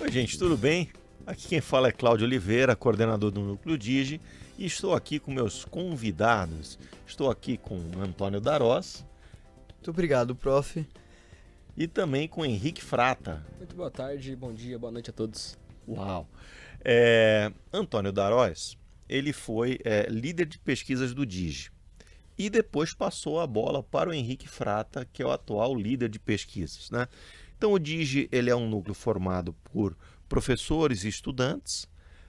Oi, gente, tudo bem? Aqui quem fala é Cláudio Oliveira, coordenador do Núcleo Digi, e estou aqui com meus convidados. Estou aqui com Antônio Darós. Muito obrigado, prof. E também com Henrique Frata. Muito boa tarde, bom dia, boa noite a todos. Uau! É, Antônio Darós, ele foi é, líder de pesquisas do Digi e depois passou a bola para o Henrique Frata, que é o atual líder de pesquisas. Né? Então o DIGE ele é um núcleo formado por professores e estudantes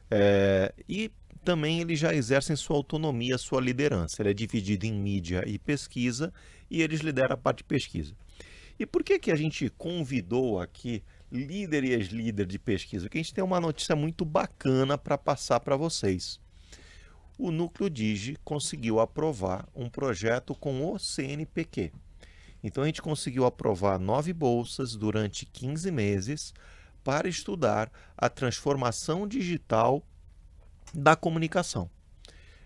é, e também eles já exercem sua autonomia, sua liderança. Ele é dividido em mídia e pesquisa e eles lideram a parte de pesquisa. E por que, que a gente convidou aqui líder e ex-líder de pesquisa? Porque a gente tem uma notícia muito bacana para passar para vocês o Núcleo Digi conseguiu aprovar um projeto com o CNPq. Então a gente conseguiu aprovar nove bolsas durante 15 meses para estudar a transformação digital da comunicação.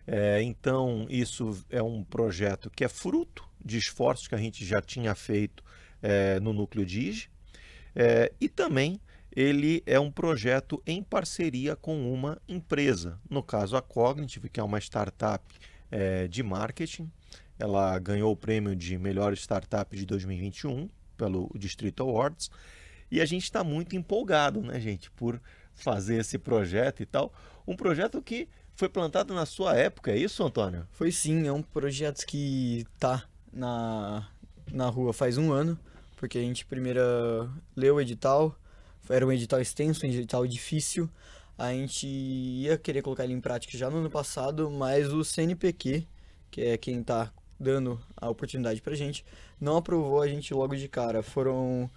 É, então, isso é um projeto que é fruto de esforços que a gente já tinha feito é, no Núcleo Digi é, e também ele é um projeto em parceria com uma empresa, no caso a Cognitive, que é uma startup é, de marketing. Ela ganhou o prêmio de melhor startup de 2021 pelo Distrito Awards. E a gente está muito empolgado, né, gente, por fazer esse projeto e tal. Um projeto que foi plantado na sua época, é isso, Antônio? Foi sim, é um projeto que tá na, na rua faz um ano, porque a gente primeiro leu o edital, era um edital extenso, um edital difícil. A gente ia querer colocar ele em prática já no ano passado, mas o CNPq, que é quem está dando a oportunidade para gente, não aprovou a gente logo de cara. Foram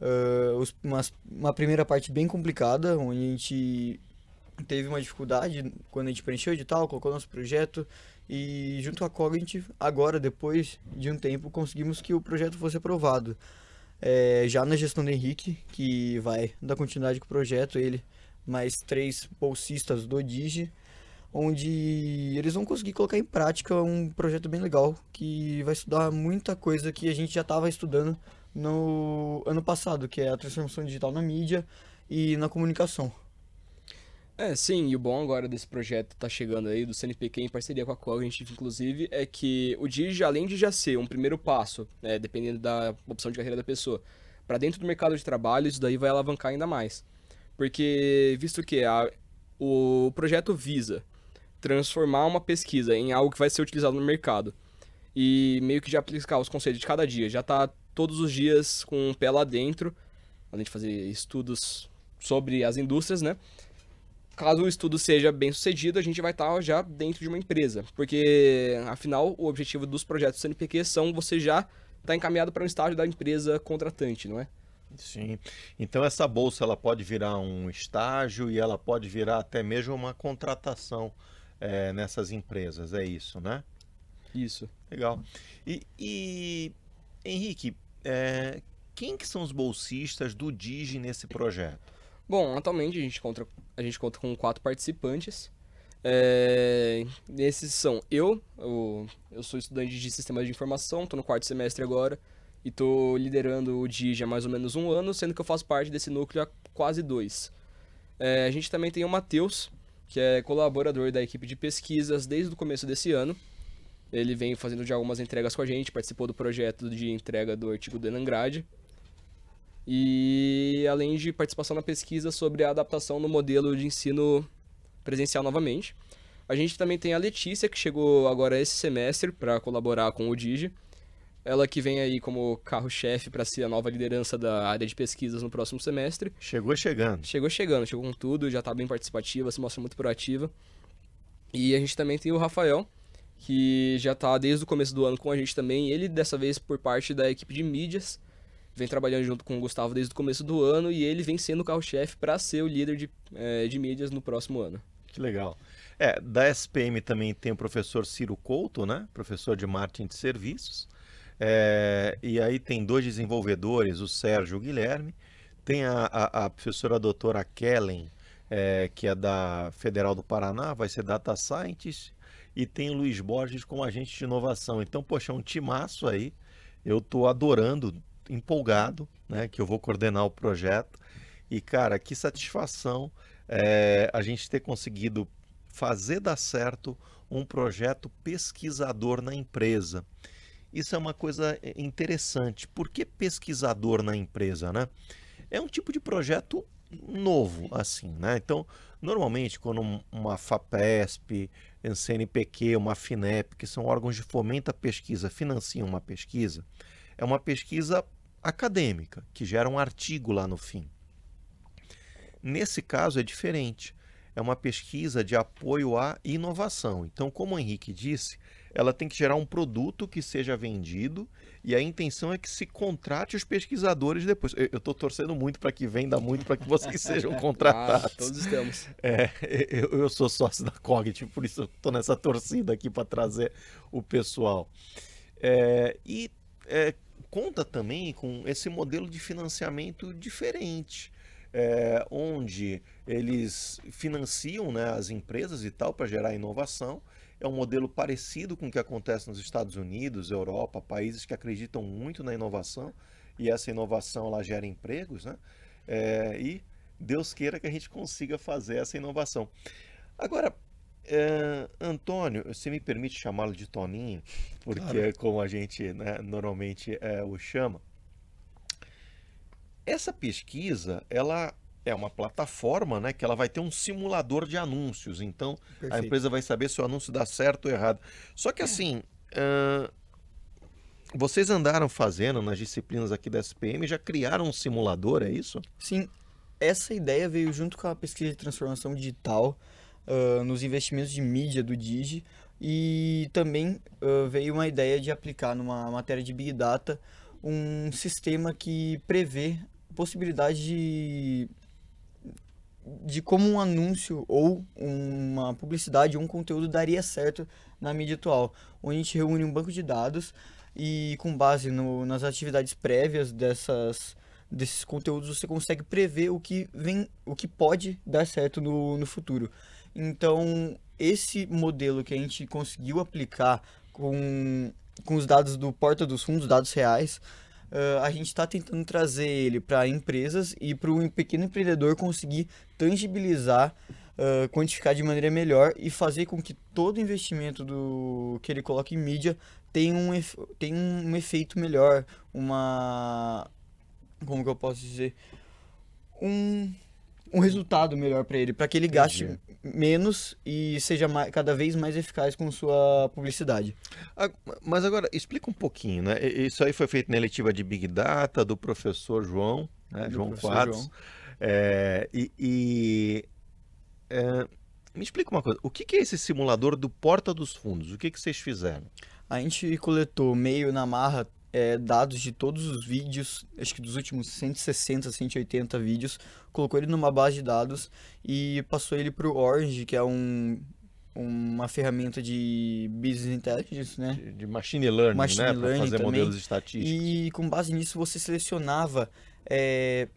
uh, uma, uma primeira parte bem complicada, onde a gente teve uma dificuldade quando a gente preencheu o edital, colocou nosso projeto e junto com a Cognitive, agora, depois de um tempo, conseguimos que o projeto fosse aprovado é, já na gestão do Henrique, que vai dar continuidade com o projeto, ele mais três bolsistas do Digi, onde eles vão conseguir colocar em prática um projeto bem legal, que vai estudar muita coisa que a gente já estava estudando no ano passado, que é a transformação digital na mídia e na comunicação. É, sim, e o bom agora desse projeto tá chegando aí, do CNPq em parceria com a Cognitive, inclusive, é que o DIG, além de já ser um primeiro passo, né, dependendo da opção de carreira da pessoa, para dentro do mercado de trabalho, isso daí vai alavancar ainda mais. Porque, visto que a, o projeto visa transformar uma pesquisa em algo que vai ser utilizado no mercado e meio que já aplicar os conceitos de cada dia, já tá todos os dias com um pé lá dentro, além de fazer estudos sobre as indústrias, né? Caso o estudo seja bem sucedido, a gente vai estar já dentro de uma empresa. Porque, afinal, o objetivo dos projetos CNPq são você já estar tá encaminhado para um estágio da empresa contratante, não é? Sim. Então essa bolsa ela pode virar um estágio e ela pode virar até mesmo uma contratação é, nessas empresas, é isso, né? Isso. Legal. E, e Henrique, é, quem que são os bolsistas do Digi nesse projeto? Bom, atualmente a gente conta, a gente conta com quatro participantes. É, esses são eu, eu, eu sou estudante de sistemas de informação, estou no quarto semestre agora e estou liderando o DIG há mais ou menos um ano, sendo que eu faço parte desse núcleo há quase dois. É, a gente também tem o Matheus, que é colaborador da equipe de pesquisas desde o começo desse ano. Ele vem fazendo já algumas entregas com a gente, participou do projeto de entrega do artigo do Enangrade. E além de participação na pesquisa sobre a adaptação no modelo de ensino presencial novamente. A gente também tem a Letícia, que chegou agora esse semestre para colaborar com o DIGI. Ela que vem aí como carro-chefe para ser a nova liderança da área de pesquisas no próximo semestre. Chegou chegando. Chegou chegando, chegou com tudo, já está bem participativa, se mostra muito proativa. E a gente também tem o Rafael, que já está desde o começo do ano com a gente também. Ele, dessa vez, por parte da equipe de mídias vem trabalhando junto com o Gustavo desde o começo do ano e ele vem sendo o carro-chefe para ser o líder de, é, de mídias no próximo ano. Que legal. É, da SPM também tem o professor Ciro Couto, né? Professor de marketing de serviços. É, e aí tem dois desenvolvedores, o Sérgio e o Guilherme. Tem a, a, a professora doutora Kellen, é, que é da Federal do Paraná, vai ser Data Scientist. E tem o Luiz Borges como agente de inovação. Então, poxa, é um timaço aí. Eu estou adorando empolgado, né, que eu vou coordenar o projeto. E, cara, que satisfação é, a gente ter conseguido fazer dar certo um projeto pesquisador na empresa. Isso é uma coisa é, interessante. Por que pesquisador na empresa, né? É um tipo de projeto novo, assim, né? Então, normalmente, quando uma FAPESP, CNPq, uma FINEP, que são órgãos de fomento à pesquisa, financiam uma pesquisa, é uma pesquisa acadêmica, que gera um artigo lá no fim. Nesse caso é diferente. É uma pesquisa de apoio à inovação. Então, como o Henrique disse, ela tem que gerar um produto que seja vendido e a intenção é que se contrate os pesquisadores depois. Eu estou torcendo muito para que venda muito para que vocês sejam contratados. Ah, todos estamos. É, eu, eu, sou sócio da Cognitive, por isso estou nessa torcida aqui para trazer o pessoal. É, e é, conta também com esse modelo de financiamento diferente. É, onde eles financiam né, as empresas e tal para gerar inovação é um modelo parecido com o que acontece nos Estados Unidos, Europa, países que acreditam muito na inovação e essa inovação ela gera empregos, né? É, e Deus queira que a gente consiga fazer essa inovação. Agora, é, Antônio, você me permite chamá-lo de Toninho, porque claro. é como a gente né, normalmente é, o chama. Essa pesquisa, ela é uma plataforma, né, que ela vai ter um simulador de anúncios. Então, Perfeito. a empresa vai saber se o anúncio dá certo ou errado. Só que assim, uh, vocês andaram fazendo nas disciplinas aqui da SPM, já criaram um simulador, é isso? Sim. Essa ideia veio junto com a pesquisa de transformação digital uh, nos investimentos de mídia do Digi. E também uh, veio uma ideia de aplicar numa matéria de Big Data um sistema que prevê possibilidade de de como um anúncio ou uma publicidade ou um conteúdo daria certo na mídia atual, onde a gente reúne um banco de dados e com base no, nas atividades prévias dessas desses conteúdos você consegue prever o que vem o que pode dar certo no, no futuro então esse modelo que a gente conseguiu aplicar com, com os dados do porta dos fundos dados reais uh, a gente está tentando trazer ele para empresas e para um pequeno empreendedor conseguir tangibilizar, uh, quantificar de maneira melhor e fazer com que todo investimento do que ele coloca em mídia tenha um, tenha um efeito melhor, uma como que eu posso dizer, um um resultado melhor para ele, para que ele gaste Entendi. Menos e seja mais, cada vez mais eficaz com sua publicidade. Ah, mas agora, explica um pouquinho, né? Isso aí foi feito na eletiva de Big Data do professor João, né? João Quadros. É, e, e é, me explica uma coisa, o que, que é esse simulador do Porta dos Fundos? O que, que vocês fizeram? A gente coletou meio na marra é, dados de todos os vídeos, acho que dos últimos 160, 180 vídeos, colocou ele numa base de dados e passou ele para o Orange, que é um, uma ferramenta de business intelligence, né? De, de machine learning, machine né? Para fazer também. modelos estatísticos. E com base nisso você selecionava é,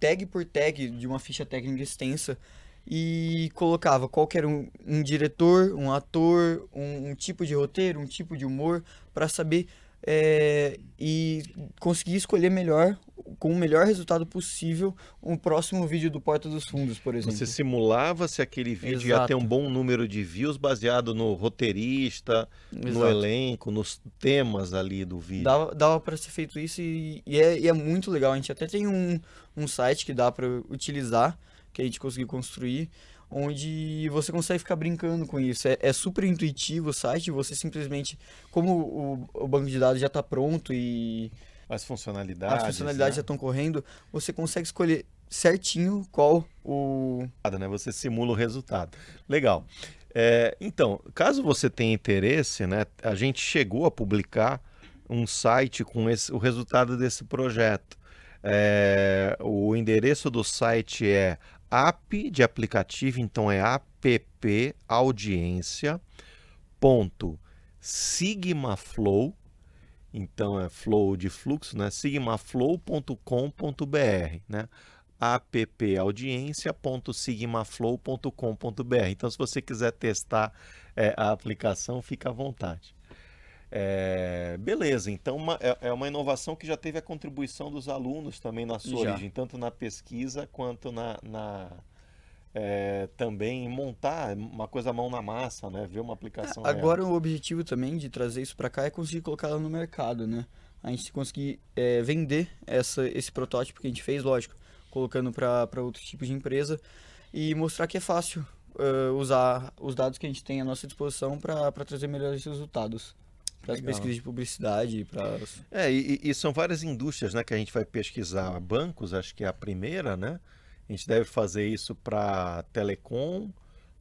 tag por tag de uma ficha técnica extensa e colocava qualquer um, um diretor, um ator, um, um, tipo de roteiro, um tipo de humor, para saber é, e conseguir escolher melhor, com o melhor resultado possível, um próximo vídeo do Porta dos Fundos, por exemplo. Você simulava se aquele vídeo Exato. ia ter um bom número de views baseado no roteirista, Exato. no elenco, nos temas ali do vídeo. Dava, dava para ser feito isso e, e, é, e, é, muito legal. A gente até tem um, um site que dá para utilizar, que a gente conseguiu construir, onde você consegue ficar brincando com isso. É, é super intuitivo o site, você simplesmente, como o, o banco de dados já está pronto e as funcionalidades, as funcionalidades né? já estão correndo, você consegue escolher certinho qual o né? Você simula o resultado. Legal. É, então, caso você tenha interesse, né, a gente chegou a publicar um site com esse, o resultado desse projeto. É, o endereço do site é app de aplicativo, então é app audiência ponto sigmaflow, então é flow de fluxo, né? sigmaflow.com.br, né? appaudiência.sigmaflow.com.br. Então, se você quiser testar é, a aplicação, fica à vontade. É, beleza, então uma- é, é uma inovação que já teve a contribuição dos alunos também na sua Já. origem, tanto na pesquisa quanto na, na, é, também montar uma coisa mão na massa, né? Ver uma aplicação real. Agora o objetivo também de trazer isso para cá é conseguir colocar ela no mercado, né? A gente conseguir é, vender essa, esse protótipo que a gente fez, lógico, colocando para outro tipo de empresa e mostrar que é fácil eh, usar os dados que a gente tem à nossa disposição para trazer melhores resultados. Para pesquisas de publicidade, para É, e, e são várias indústrias, né, que a gente vai pesquisar. Bancos, acho que é a primeira, né? A gente deve fazer isso para telecom,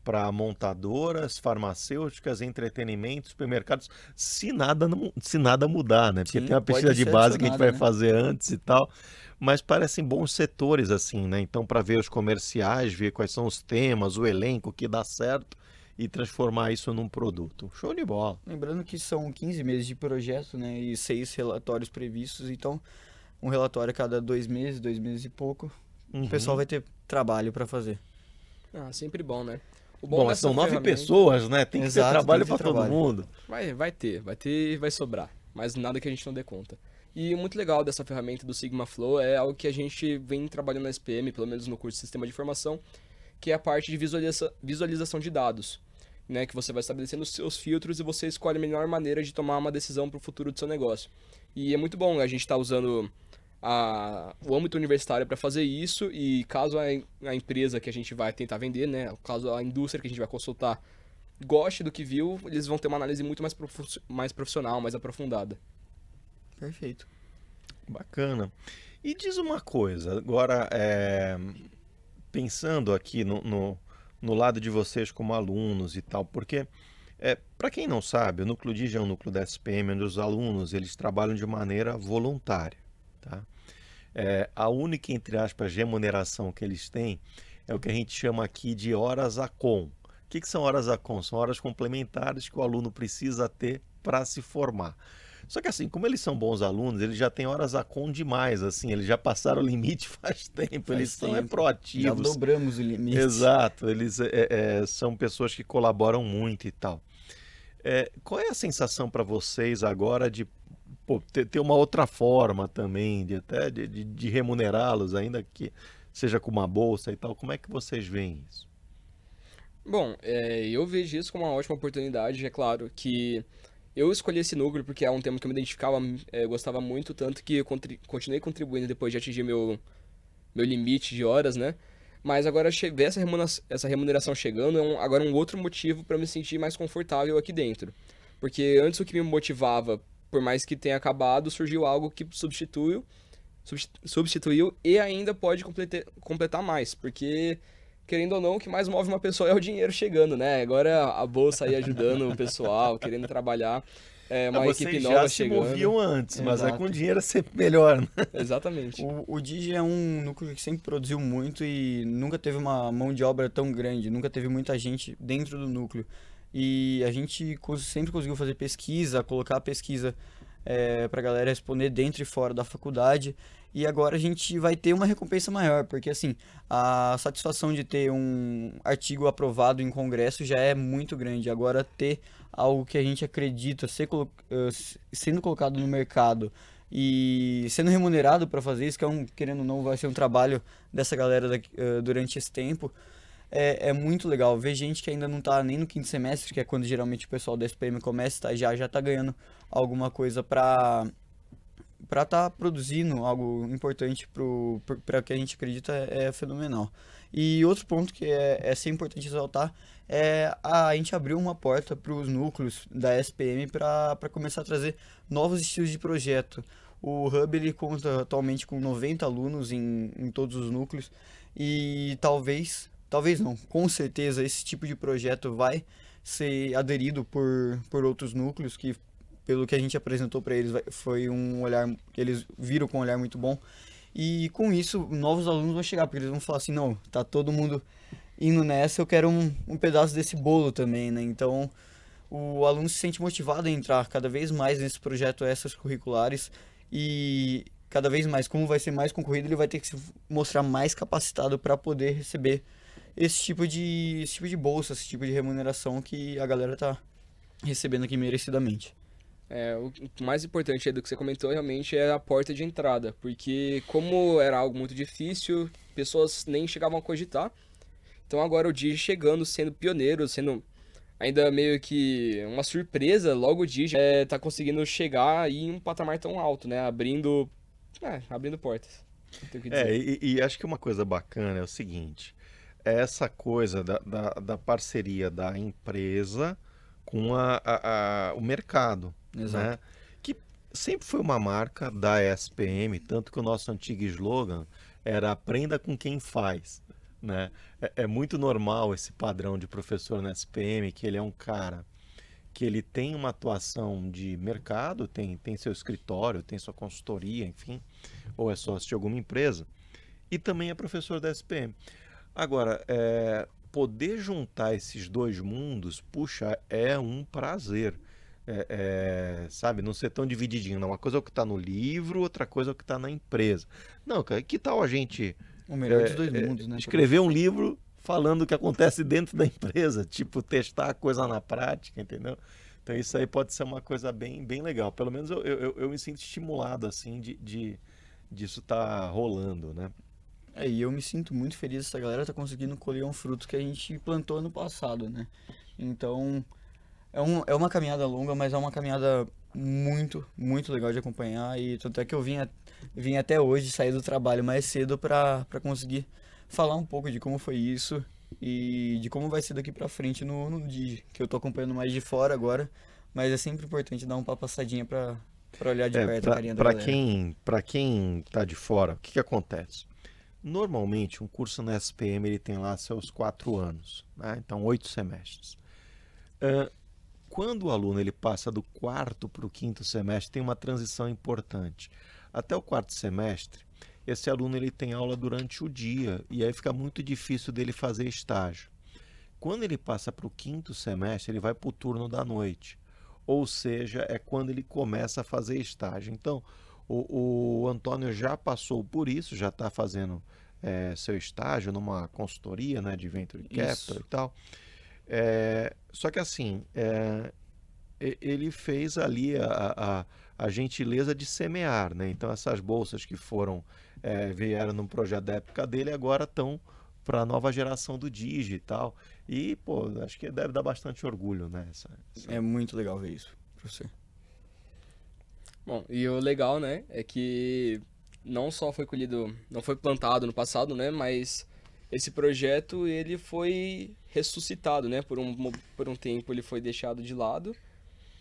para montadoras, farmacêuticas, entretenimento, supermercados, se nada não- se nada mudar, né? Porque Sim, tem uma pesquisa de base que a gente vai né? fazer antes e tal, mas parecem bons setores assim, né? Então, para ver os comerciais, ver quais são os temas, o elenco que dá certo e transformar isso num produto. Show de bola. Lembrando que são 15 meses de projeto, né? E seis relatórios previstos, então um relatório a cada dois meses, dois meses e pouco. Uhum. O pessoal vai ter trabalho para fazer. Ah, sempre bom, né? O Bom, mas dessa são nove ferramenta- pessoas, né? Tem que Exato, ter trabalho para todo mundo. Vai, vai ter, vai ter e vai sobrar. Mas nada que a gente não dê conta. E o muito legal dessa ferramenta do Sigma Flow é algo que a gente vem trabalhando na SPM, pelo menos no curso de Sistema de Informação, que é a parte de visualiza- visualização de dados. Né, que você vai estabelecendo os seus filtros e você escolhe a melhor maneira de tomar uma decisão para o futuro do seu negócio. E é muito bom a gente estar usando a- o âmbito universitário para fazer isso e caso a, a empresa que a gente vai tentar vender, né, caso a indústria que a gente vai consultar goste do que viu, eles vão ter uma análise muito mais, profu- mais profissional, mais aprofundada. Perfeito. Bacana. E diz uma coisa, agora, é, pensando aqui no, no, no lado de vocês como alunos e tal, porque, é, para quem não sabe, o Núcleo DIG é um núcleo da SPM, onde os alunos eles trabalham de maneira voluntária. Tá? É, a única, entre aspas, remuneração que eles têm é o que a gente chama aqui de horas a com. O que, que são horas a com? São horas complementares que o aluno precisa ter para se formar. Só que assim, como eles são bons alunos, eles já têm horas a com demais, assim, eles já passaram o limite faz tempo, Faz eles são é, tempo. Já proativos. dobramos o limite. Exato, eles é, é, são pessoas que colaboram muito e tal. É, qual é a sensação para vocês agora de pô, ter, ter uma outra forma também, de até de, de- de remunerá-los, ainda que seja com uma bolsa e tal? Como é que vocês veem isso? Bom, é, eu vejo isso como uma ótima oportunidade. É claro que eu escolhi esse núcleo porque é um tema que eu me identificava, é, gostava muito, tanto que eu continuei contribuindo depois de atingir meu, meu limite de horas, né? Mas agora ver essa remuneração, essa remuneração chegando é um, agora um outro motivo para me sentir mais confortável aqui dentro. Porque antes o que me motivava, por mais que tenha acabado, surgiu algo que substituiu, substi- substituiu e ainda pode complete- completar mais. Porque querendo ou não, o que mais move uma pessoa é o dinheiro chegando, né? Agora a bolsa aí ajudando o pessoal, querendo trabalhar, é, uma Ah, equipe vocês nova já se chegando. moviam antes, mas é Exato. com dinheiro é sempre melhor, né? Exatamente. O, o Digi é um núcleo que sempre produziu muito e nunca teve uma mão de obra tão grande, nunca teve muita gente dentro do núcleo. E a gente sempre conseguiu fazer pesquisa, colocar a pesquisa é, para a galera responder dentro e fora da faculdade. E agora a gente vai ter uma recompensa maior, porque assim, a satisfação de ter um artigo aprovado em congresso já é muito grande. Agora ter algo que a gente acredita ser colo- eh, sendo colocado no mercado e sendo remunerado para fazer isso, que é um, querendo ou não, vai ser um trabalho dessa galera eh, durante esse tempo, é, é muito legal. Ver gente que ainda não tá nem no quinto semestre, que é quando geralmente o pessoal da SPM começa a estagiar, já tá ganhando alguma coisa para para estar produzindo algo importante para que a gente acredita é, é fenomenal. E outro ponto que é, é sempre importante exaltar é a, a gente abriu uma porta para os núcleos da SPM para começar a trazer novos estilos de projeto. O Hub ele conta atualmente com 90 alunos em, em todos os núcleos e talvez, talvez não, com certeza esse tipo de projeto vai ser aderido por, por outros núcleos que pelo que a gente apresentou para eles foi um olhar eles viram com um olhar muito bom. E com isso novos alunos vão chegar porque eles vão falar assim não tá todo mundo indo nessa eu quero um, um pedaço desse bolo também né? Então o aluno se sente motivado a entrar cada vez mais nesse projeto essas curriculares e cada vez mais como vai ser mais concorrido ele vai ter que se mostrar mais capacitado para poder receber esse tipo de esse tipo de bolsa esse tipo de remuneração que a galera tá recebendo aqui merecidamente É, o mais importante aí do que você comentou realmente é a porta de entrada, porque como era algo muito difícil, pessoas nem chegavam a cogitar. Então agora o Digi chegando, sendo pioneiro, sendo ainda meio que uma surpresa, logo o Digi é, tá conseguindo chegar em um patamar tão alto, né? Abrindo, é, abrindo portas. É, e, e, acho que uma coisa bacana é o seguinte, é essa coisa da, da, da parceria da empresa com a, a, a o mercado. Exato. Né? Que sempre foi uma marca da SPM, tanto que o nosso antigo slogan era aprenda com quem faz. Né? É, é, muito normal esse padrão de professor na SPM, que ele é um cara que ele tem uma atuação de mercado, tem, tem seu escritório, tem sua consultoria, enfim, ou é sócio de alguma empresa, e também é professor da SPM. Agora, é, poder juntar esses dois mundos, puxa, é um prazer é, é, sabe, não ser tão divididinho. Não, uma coisa é o que está no livro, outra coisa é o que está na empresa. Não, cara, que tal a gente. O melhor dos dois é, mundos, né? Escrever um livro falando o que acontece dentro da empresa, tipo, testar a coisa na prática, entendeu? Então isso aí pode ser uma coisa bem, bem legal. Pelo menos eu, eu, eu me sinto estimulado, assim, de, de disso tá rolando, né? É, e eu me sinto muito feliz essa galera tá conseguindo colher um fruto que a gente plantou ano passado, né? Então, é, um, é uma caminhada longa, mas é uma caminhada muito, muito legal de acompanhar. E tanto é que eu vim, a, vim até hoje sair do trabalho mais cedo para conseguir falar um pouco de como foi isso e de como vai ser daqui para frente no, no Digi, que eu tô acompanhando mais de fora agora, mas é sempre importante dar uma passadinha para olhar de é, perto pra, a carinha da pra quem Para quem tá de fora, o que, que acontece? Normalmente, um curso na SPM ele tem lá seus quatro anos, né? então oito semestres. Uh, quando o aluno ele passa do quarto para o quinto semestre, tem uma transição importante. Até o quarto semestre, esse aluno ele tem aula durante o dia e aí fica muito difícil dele fazer estágio. Quando ele passa para o quinto semestre, ele vai para o turno da noite, ou seja, é quando ele começa a fazer estágio. Então, o, o Antônio já passou por isso, já está fazendo é, seu estágio numa consultoria né, de Venture Capital isso. e tal. É, só que assim, é, ele fez ali a, a, a, gentileza de semear, né? Então essas bolsas que foram é, vieram num projeto da época dele agora estão para a nova geração do digital e pô, acho que deve dar bastante orgulho, né? Essa, essa... É muito legal ver isso, você. Bom, e o legal, né, é que não só foi colhido, não foi plantado no passado, né, mas esse projeto ele foi ressuscitado, né? Por um, por um tempo ele foi deixado de lado.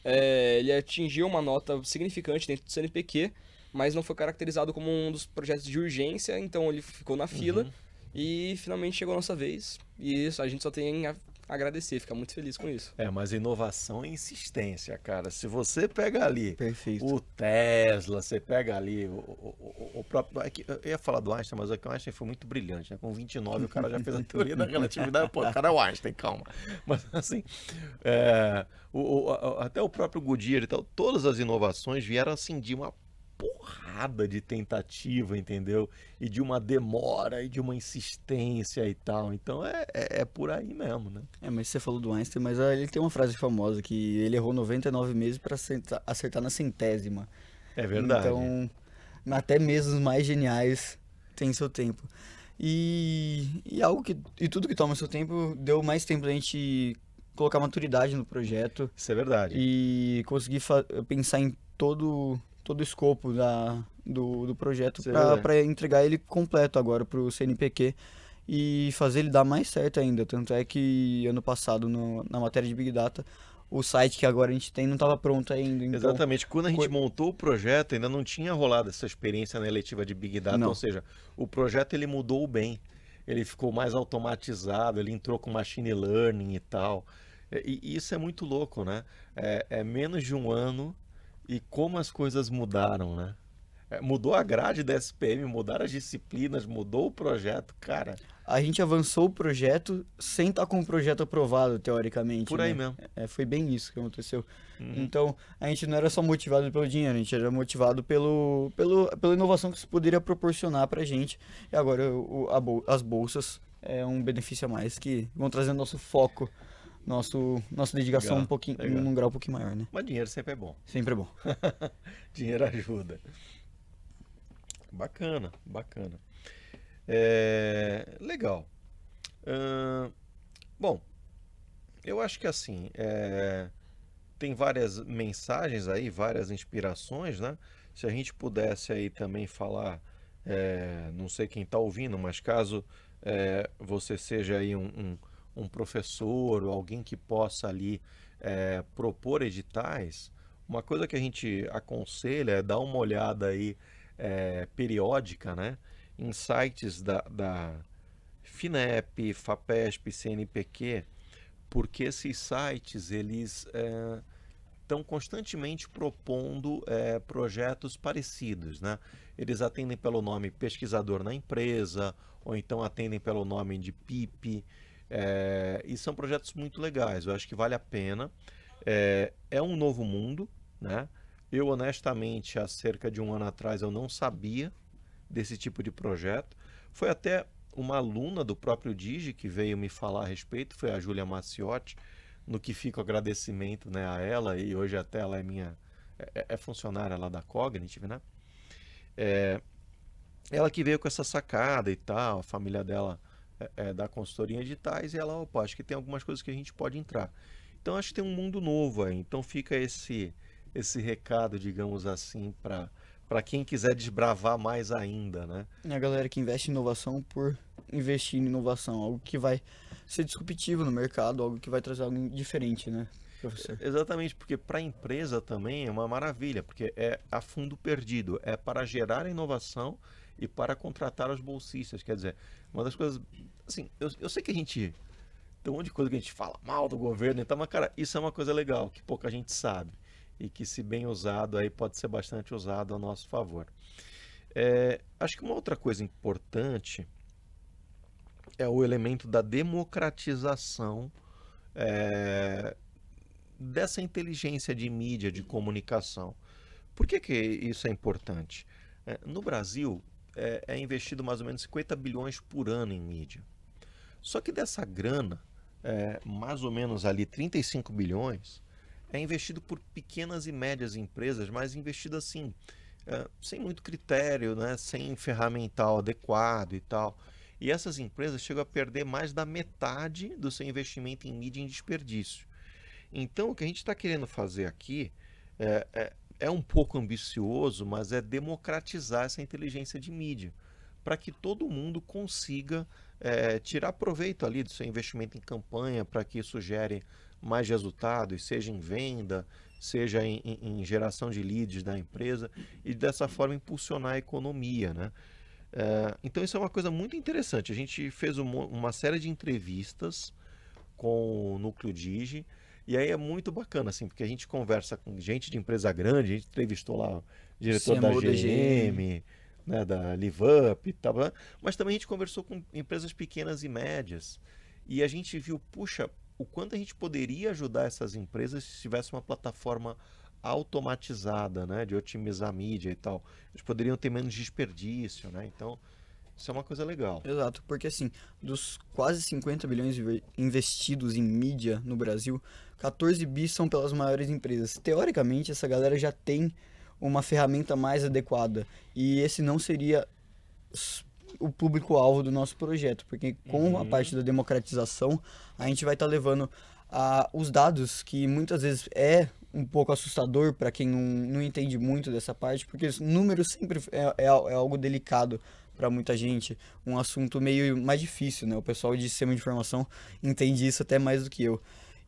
É, ele atingiu uma nota significante dentro do CNPq, mas não foi caracterizado como um dos projetos de urgência, então ele ficou na fila uhum. e finalmente chegou a nossa vez. E isso, a gente só tem a agradecer, ficar muito feliz com isso. É, mas inovação é insistência, cara. Se você pega ali Perfeito. o Tesla, você pega ali o, o, o próprio. É eu ia falar do Einstein, mas é que o Einstein foi muito brilhante, né? Com 29 o cara já fez a teoria da relatividade. Pô, o cara é o Einstein, calma. Mas assim, é, o, o, até o próprio Goodyear e tal, todas as inovações vieram assim de uma porrada de tentativa, entendeu? E de uma demora e de uma insistência e tal. Então é, é, é, por aí mesmo, né? É, mas você falou do Einstein, mas ele tem uma frase famosa que ele errou 99 meses para acertar na centésima. É verdade. Então, até mesmo os mais geniais têm seu tempo. E, e algo que e tudo que toma seu tempo deu mais tempo a gente colocar maturidade no projeto. Isso é verdade. E conseguir pensar em todo todo o escopo da, do, do projeto para entregar ele completo agora para o CNPq e fazer ele dar mais certo ainda. Tanto é que ano passado, no, na matéria de Big Data, o site que agora a gente tem não estava pronto ainda. Então... Exatamente. Quando a gente montou o projeto, ainda não tinha rolado essa experiência na eletiva de Big Data. Não. Ou seja, o projeto ele mudou bem. Ele ficou mais automatizado, ele entrou com machine learning e tal. E, e isso é muito louco, né? É, é menos de um ano e como as coisas mudaram, né? É, mudou a grade da SPM, mudaram as disciplinas, mudou o projeto, cara. A gente avançou o projeto sem estar com o projeto aprovado, teoricamente. Por aí né? mesmo. É, foi bem isso que aconteceu. Uhum. Então, a gente não era só motivado pelo dinheiro, a gente era motivado pelo, pelo, pela inovação que isso poderia proporcionar pra gente. E agora o, a, as bolsas é um benefício a mais que vão trazer nosso foco nosso nossa dedicação Legal, um pouquinho legal. num grau um pouquinho maior, né? Mas dinheiro sempre é bom. Sempre é bom. Dinheiro ajuda. Bacana, bacana. É, legal. Ahn, bom, eu acho que assim, é, tem várias mensagens aí, várias inspirações, né? Se a gente pudesse aí também falar, é, não sei quem está ouvindo, mas caso é, você seja aí um, um- um professor ou alguém que possa ali é, propor editais, uma coisa que a gente aconselha é dar uma olhada aí é, periódica, né, em sites da, da FINEP, FAPESP, CNPq, porque esses sites eles estão constantemente propondo é, projetos parecidos, né? Eles atendem pelo nome pesquisador na empresa, ou então atendem pelo nome de PIP, é, e são projetos muito legais. Eu acho que vale a pena. É, é um novo mundo, né? Eu honestamente, há cerca de um ano atrás, eu não sabia desse tipo de projeto. Foi até uma aluna do próprio Digi que veio me falar a respeito, foi a Júlia Maciotti, no que fica o agradecimento né, a ela, e hoje até ela é minha, é, é funcionária lá da Cognitive, né? É, ela que veio com essa sacada e tal, a família dela é, é da consultoria em editais, e ela, opa, acho que tem algumas coisas que a gente pode entrar. Então acho que tem um mundo novo aí, então fica esse, esse recado, digamos assim, para para quem quiser desbravar mais ainda, né? A galera que investe em inovação por investir em inovação, algo que vai ser disruptivo no mercado, algo que vai trazer algo diferente, né, professor? Exatamente, porque para a empresa também é uma maravilha, porque é a fundo perdido, é para gerar inovação e para contratar os bolsistas. Quer dizer, uma das coisas. Assim, eu, eu sei que a gente. Tem um monte de coisa que a gente fala mal do governo e tal, mas, cara, isso é uma coisa legal, que pouca gente sabe. E que, se bem usado, aí pode ser bastante usado a nosso favor. É, acho que uma outra coisa importante é o elemento da democratização é, dessa inteligência de mídia, de comunicação. Por que, que isso é importante? É, no Brasil, é, é investido mais ou menos 50 bilhões por ano em mídia. Só que dessa grana, é, mais ou menos ali 35 bilhões, é investido por pequenas e médias empresas, mas investido assim, é, sem muito critério, né, sem ferramental adequado e tal. E essas empresas chegam a perder mais da metade do seu investimento em mídia em desperdício. Então, o que a gente está querendo fazer aqui é, é, é um pouco ambicioso, mas é democratizar essa inteligência de mídia, para que todo mundo consiga é, tirar proveito ali do seu investimento em campanha, para que isso gere mais resultados, seja em venda, seja em, em, geração de leads da empresa, e dessa forma impulsionar a economia, né? É, então isso é uma coisa muito interessante. A gente fez uma, uma série de entrevistas com o Núcleo Digi, e aí é muito bacana, assim, porque a gente conversa com gente de empresa grande, a gente entrevistou lá o diretor da CMO da GM, né, da LiveUp e tal, né? mas também a gente conversou com empresas pequenas e médias, e a gente viu, puxa, o quanto a gente poderia ajudar essas empresas se tivesse uma plataforma automatizada, né, de otimizar a mídia e tal. Eles poderiam ter menos desperdício, né? Então, isso é uma coisa legal. Exato, porque assim, dos quase 50 bilhões inve- investidos em mídia no Brasil, 14 bi são pelas maiores empresas. Teoricamente, essa galera já tem uma ferramenta mais adequada. E esse não seria o público-alvo do nosso projeto, porque com a Uhum. parte da democratização, a gente vai estar levando a, os dados, que muitas vezes é um pouco assustador para quem não, não entende muito dessa parte, porque os números sempre é, é, é algo delicado para muita gente, um assunto meio mais difícil, né? O pessoal de sistema de informação entende isso até mais do que eu.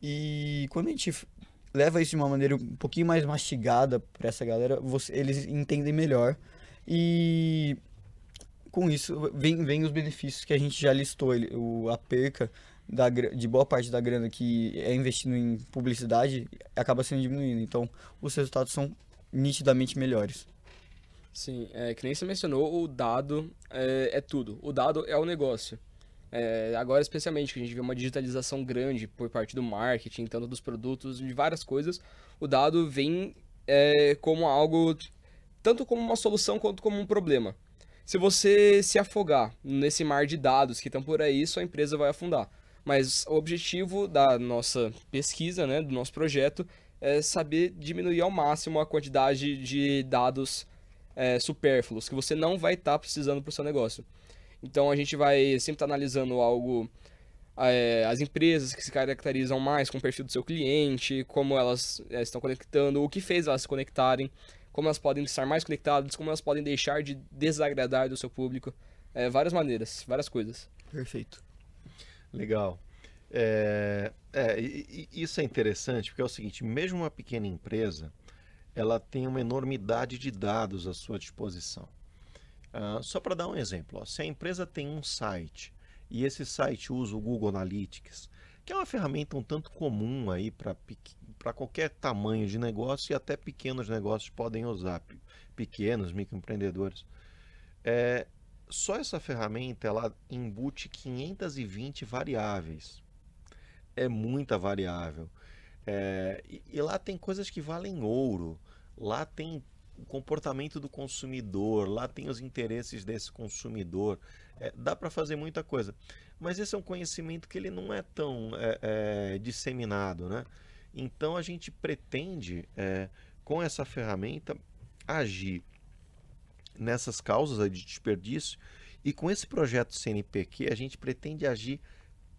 E quando a gente leva isso de uma maneira um pouquinho mais mastigada para essa galera, você- eles entendem melhor. E com isso vem, vem os benefícios que a gente já listou, o, a perca da, de boa parte da grana que é investido em publicidade acaba sendo diminuindo. Então, os resultados são nitidamente melhores. Sim, é, que nem você mencionou, o dado é, é tudo. O dado é o negócio. É, agora, especialmente, que a gente vê uma digitalização grande por parte do marketing, tanto dos produtos, de várias coisas, o dado vem é, como algo, tanto como uma solução quanto como um problema. Se você se afogar nesse mar de dados que estão por aí, sua empresa vai afundar. Mas o objetivo da nossa pesquisa, né, do nosso projeto, é saber diminuir ao máximo a quantidade de dados é, supérfluos que você não vai estar tá precisando para o seu negócio. Então a gente vai sempre estar tá analisando algo, é, as empresas que se caracterizam mais com o perfil do seu cliente, como elas é, estão conectando, o que fez elas se conectarem, como elas podem estar mais conectadas, como elas podem deixar de desagradar do seu público. É, várias maneiras, várias coisas. Perfeito. Legal. É, é, isso é interessante porque é o seguinte: mesmo uma pequena empresa, ela tem uma enormidade de dados à sua disposição. Uh, só para dar um exemplo, ó, se a empresa tem um site e esse site usa o Google Analytics, que é uma ferramenta um tanto comum aí para qualquer tamanho de negócio e até pequenos negócios podem usar, pequenos microempreendedores. É, só essa ferramenta ela embute 520 variáveis. É muita variável. É, e, e, lá tem coisas que valem ouro. Lá tem o comportamento do consumidor, lá tem os interesses desse consumidor. É, dá para fazer muita coisa. Mas esse é um conhecimento que ele não é tão é, é disseminado. Né? Então a gente pretende, é, com essa ferramenta, agir nessas causas de desperdício e com esse projeto CNPq a gente pretende agir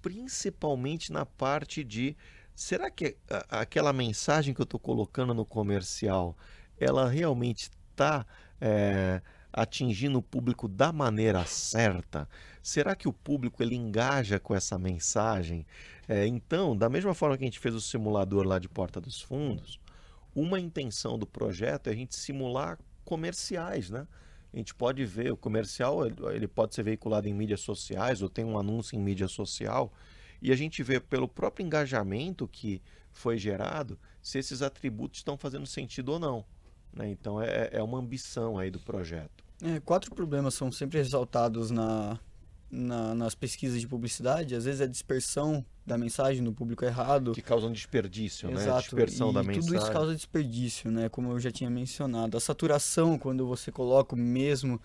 principalmente na parte de será que aquela mensagem que eu estou colocando no comercial ela realmente está é, atingindo o público da maneira certa? Será que o público ele engaja com essa mensagem? É, então, da mesma forma que a gente fez o simulador lá de Porta dos Fundos, uma intenção do projeto é a gente simular comerciais, né? A gente pode ver o comercial, ele pode ser veiculado em mídias sociais ou tem um anúncio em mídia social e a gente vê pelo próprio engajamento que foi gerado se esses atributos estão fazendo sentido ou não. Né? Então é, é uma ambição aí do projeto. É, quatro problemas são sempre ressaltados na, na, nas pesquisas de publicidade. Às vezes é a dispersão da mensagem no público errado. Que causa um desperdício, né? Exato. né? Dispersão e da mensagem. Tudo isso causa desperdício, né? Como eu já tinha mencionado. A saturação, quando você coloca o mesmo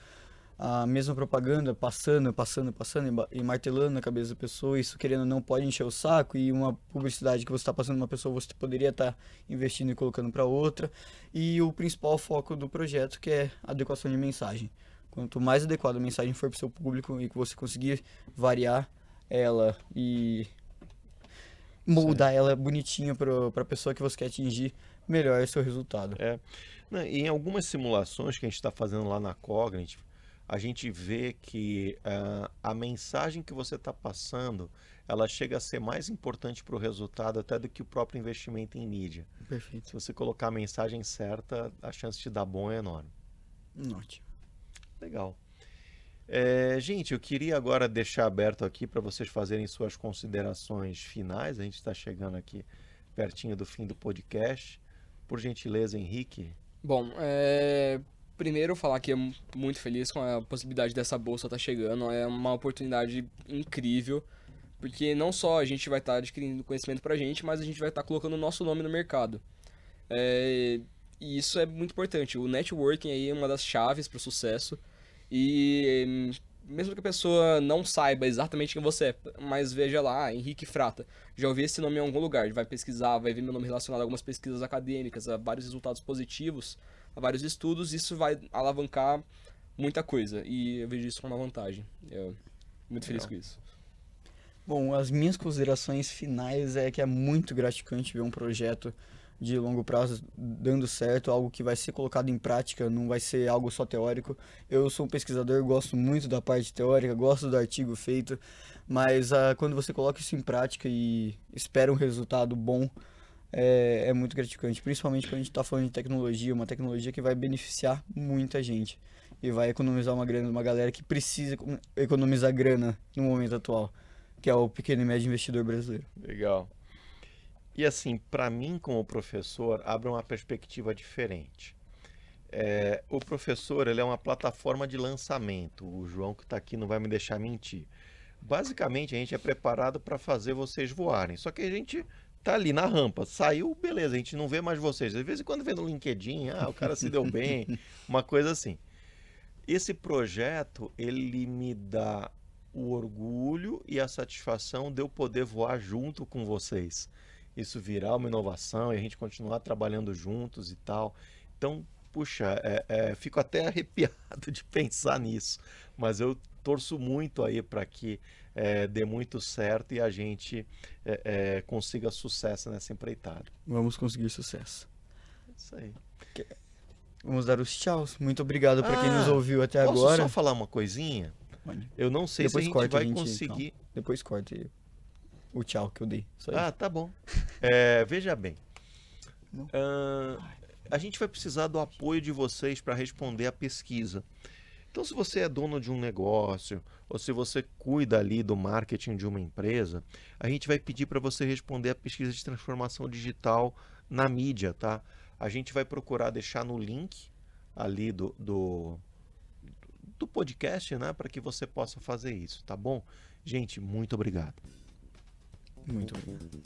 a mesma propaganda passando, passando, passando e martelando na cabeça da pessoa, isso querendo não pode encher o saco e uma publicidade que você está passando uma pessoa você poderia estar tá investindo e colocando para outra e o principal foco do projeto que é adequação de mensagem. Quanto mais adequada a mensagem for para o seu público e que você conseguir variar ela e moldar ela bonitinha para a pessoa que você quer atingir, melhor é o seu resultado. É. Em algumas simulações que a gente está fazendo lá na Cognitive, a gente vê que uh, a mensagem que você está passando ela chega a ser mais importante para o resultado até do que o próprio investimento em mídia. Perfeito. Se você colocar a mensagem certa, a chance de dar bom é enorme. Ótimo. Legal. É, gente, eu queria agora deixar aberto aqui para vocês fazerem suas considerações finais. A gente está chegando aqui pertinho do fim do podcast. Por gentileza, Henrique. Bom, é, primeiro falar que é muito feliz com a possibilidade dessa bolsa estar tá chegando. É uma oportunidade incrível, porque não só a gente vai estar tá adquirindo conhecimento para a gente, mas a gente vai estar tá colocando o nosso nome no mercado. É, e isso é muito importante. O networking aí é uma das chaves para o sucesso. E mesmo que a pessoa não saiba exatamente quem você é, mas veja lá, Henrique Frata, já ouvi esse nome em algum lugar, vai pesquisar, vai ver meu nome relacionado a algumas pesquisas acadêmicas, a vários resultados positivos, a vários estudos, isso vai alavancar muita coisa. E eu vejo isso como uma vantagem. Eu muito feliz Legal. com isso. Bom, as minhas considerações finais é que é muito gratificante ver um projeto de longo prazo dando certo, algo que vai ser colocado em prática, não vai ser algo só teórico. Eu sou um pesquisador, gosto muito da parte teórica, gosto do artigo feito, mas uh, quando você coloca isso em prática e espera um resultado bom, é, é muito gratificante, principalmente quando a gente está falando de tecnologia, uma tecnologia que vai beneficiar muita gente e vai economizar uma grana de uma galera que precisa economizar grana no momento atual, que é o pequeno e médio investidor brasileiro. Legal. E assim, para mim como professor, abre uma perspectiva diferente. É, o professor ele é uma plataforma de lançamento. O João que está aqui não vai me deixar mentir. Basicamente, a gente é preparado para fazer vocês voarem. Só que a gente tá ali na rampa. Saiu, beleza, a gente não vê mais vocês. De vez em quando vê no LinkedIn, ah, o cara se deu bem, uma coisa assim. Esse projeto, ele me dá o orgulho e a satisfação de eu poder voar junto com vocês. Isso virar uma inovação e a gente continuar trabalhando juntos e tal. Então, puxa, é, é, fico até arrepiado de pensar nisso, mas eu torço muito aí para que é, dê muito certo e a gente é, é, consiga sucesso nessa empreitada. Vamos conseguir sucesso. Isso aí. Vamos dar os tchauz. Muito obrigado para quem nos Ah, ouviu até Posso agora. só falar uma coisinha? Eu não sei Depois se a gente vai gente, conseguir. Depois corte o tchau que eu dei. Ah, tá bom. É, veja bem. Ahn, a gente vai precisar do apoio de vocês para responder a pesquisa. Então, se você é dono de um negócio, ou se você cuida ali do marketing de uma empresa, a gente vai pedir para você responder a pesquisa de transformação digital na mídia, tá? A gente vai procurar deixar no link ali do, do, do podcast, né? Para que você possa fazer isso, tá bom? Gente, muito obrigado. Muito obrigado.